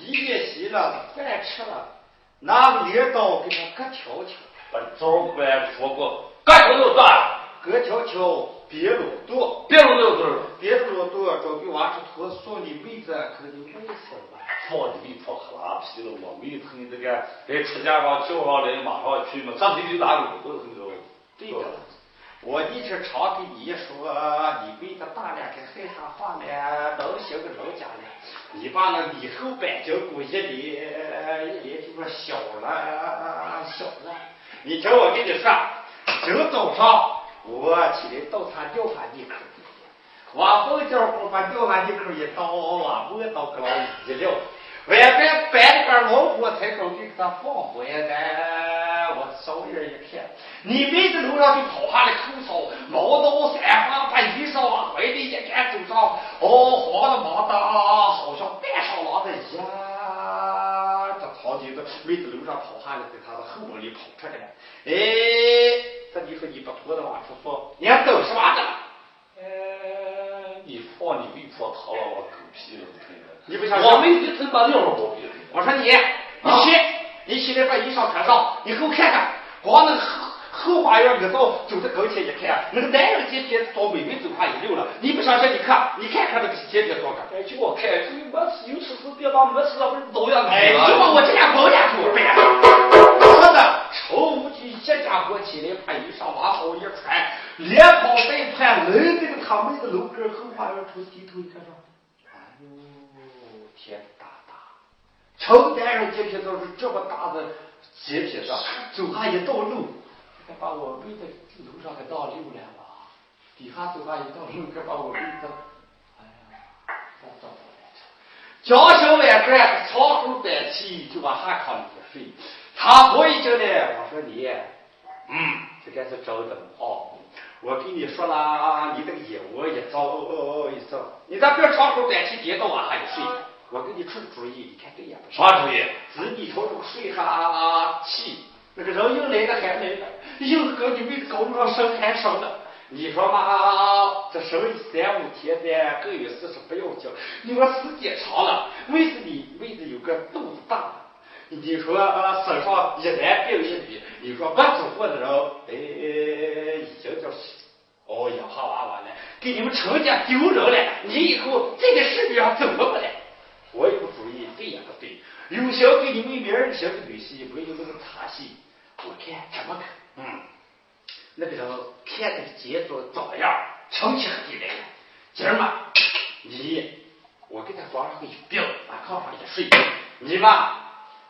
几个，米也洗了，饭吃了，拿个镰刀给他割条条。把早饭说过，割条条断，割条条别落肚，别落肚子，别落肚，找给娃子托送你妹子，可就没死了。放你妹婆可拉皮了，我没疼这个，哎，出家上跳上来马上去嘛，上天就打个都很多。对的，我一直常跟你说，你妹子大两个害啥话呢？能行个人家了。你把那以后板筋骨一连一连就说小了小了。你听我跟你说，今早上我起来到他吊饭地口，往后脚步把吊饭地口一倒，往摸到个一撂，外边摆了个老火柴高给他放回来，我扫眼一看，你妹子楼上就跑下来口哨，毛刀三把把衣裳往怀里一看，走上哦，黄的忙的，好像半上狼的一样。这曹景子妹子楼上跑下来，在他的后门里跑出来了。哎，这你说你不脱的往出说，你还等什么呢？哎，你放你妹婆逃了我狗屁了，你不想我没一头把尿毛病。我说你，你起，你起来把衣裳穿上，你给我看看，光那个后后花园二道走到跟前一看，那个男人今天找妹妹走花一溜了。你不相信？你看，你看看那个姐姐多个。哎，就我看，就没事有事是别把没事了不是都要哎，就把我这俩包俩猪呗。说的臭无惧，一家伙起来把衣裳往后一穿，连跑带窜，来这个他们那个楼根后花园处低头一看说，哎呦，天大大！臭男人今天都是这么大的阶梯上走下一道路，还把我背在楼上给倒溜了吧？底下走下一道路，还把我妹子，哎呀，咋找不来着？将小晚转，长口板起就往下炕里睡。他回一进来，我说你，嗯，这该是真的哦。我跟你说了，你这个眼窝一照一照，你咋别长口短气跌倒往下一睡？我给你出个主意，你看对也不？啥主意？是你瞅瞅睡哈气，那个人又来的还来了，硬和你妹子高上生还生了。你说嘛，这生三五天的，个月四十不要紧。你说时间长了，为什你妹子有个肚子大了？你说啊身上一男病一女，你说不走过的人，哎，已经就是哦养下娃娃了，给你们陈家丢人了。你以后这个世界上怎么不来？我有个主意，对也不对？有些给你们明儿写个女戏，没有那个茶戏。我看怎么看？嗯，那个人看这个节奏咋样？成气很来了。今儿嘛，你我给他床上一病，往炕上一睡，你嘛。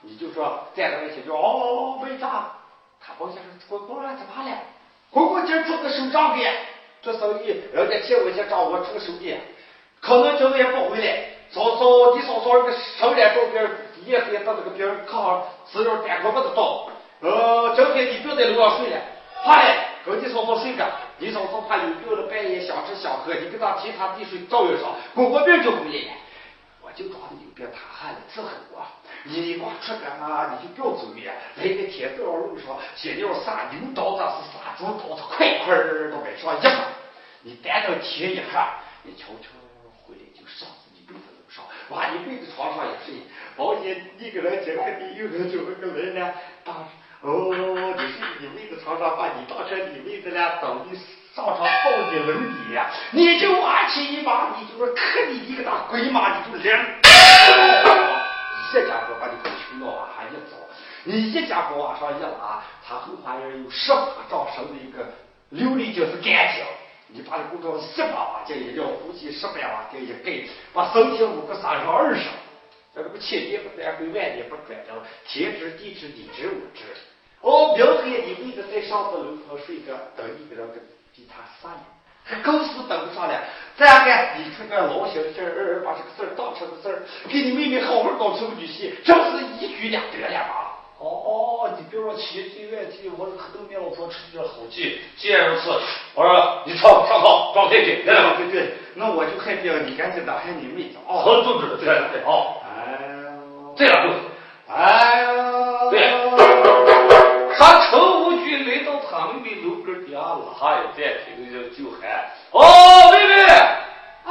你就说站在那起就哦，为啥？他好像是果果怎么了？果果今儿做个手账的，做生意，人家借我些账，我出个手的，可能今儿也不回来。嫂嫂，你嫂嫂那个手脸照片，也还到那个别人炕上资料单个不知道。呃，今天你别在楼上睡了，怕嘞，跟你嫂嫂睡着。你嫂嫂怕有病了，半夜想吃想喝，你给他提他地水照一烧，果果病就回来了。我就抓你有病，他喊的伺候我。你光出干嘛？你就不要走远。来个铁道路上，先要杀牛刀子是杀猪刀子，快快儿到晚上一把。你担着天一下，你悄悄回来就上自己被子楼上，往你被子床上一睡。保险一个人今天你又能就那个人呢？当哦，你是你妹子床上，把你当成你妹子俩，等于上床抱你搂你呀，你就往起一把，你就说磕你一个大鬼妈，你就凉。一家伙把你给穷到往上一走，你一家伙往上一拉，他后花园有十八丈深的一个琉璃就是干净。你把这古装十八瓦镜一撂，估计十八瓦镜一盖，把身体五个三上二十。这个不千年不转回，万年不转正，天知地知你知我知。哦，明天你妹子在上次楼上睡着，等一个人跟比他三年。还更是等不上了，再干你这个老小心儿，把这个事儿当成个事儿，给你妹妹好好搞出个女婿，真是一举两得了吗？哦哦，你别说千计万计，我可都面老婆出点好计。既然如此，我说你上上炕装太君，对对对，那我就害病，你赶紧打开你妹子哦。好组织的，对对哦。对了就是。哎呀，对，他抽五句来到他们的楼根底下拉一在，听着就喊：“哦，妹妹，啊，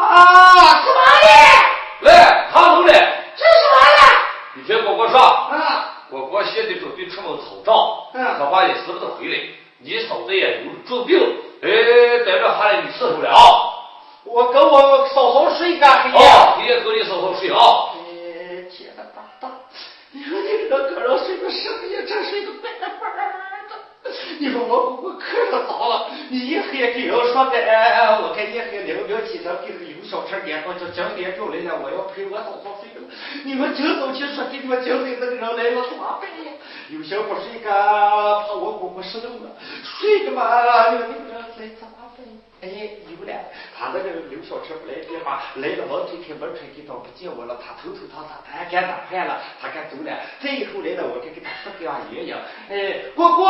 什么的？来，他楼来，这是啥呀？你听果果说，啊，果果现在准备出门讨账，嗯，他爸也舍不得回来，你嫂子也有重病，哎，在这喊你伺候了。啊。我跟我嫂嫂睡一干黑夜，你也跟你嫂嫂睡啊。”你说你这个搁这睡个什么呀？这睡个白板的。你说我我可是早了，你一黑给我说的，我看一黑两两起床给刘小陈电话，叫江点表来了，我要陪我嫂嫂睡了。你们今早起说给你们江点那个人来了，怎么办呀？有些不睡个，怕我姑姑失踪了，睡个嘛，你们那个来怎么办？哎，有了，他那个刘小车不来电话，来了门推开门推开，到不见我了，他偷偷他他，他敢打牌了，他敢走了。这以后来了，我就给他说个爷爷，哎，果果，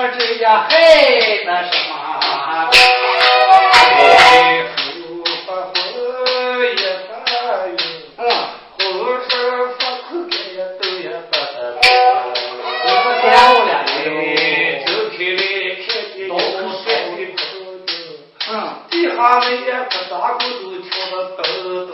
嘿，那什么？哎，呼发呼也发哟，嗯，呼是发苦干呀，都也发的。我们点我俩哎，走开来看见都是帅的不得了，嗯，地下人也不咋个都跳得抖抖。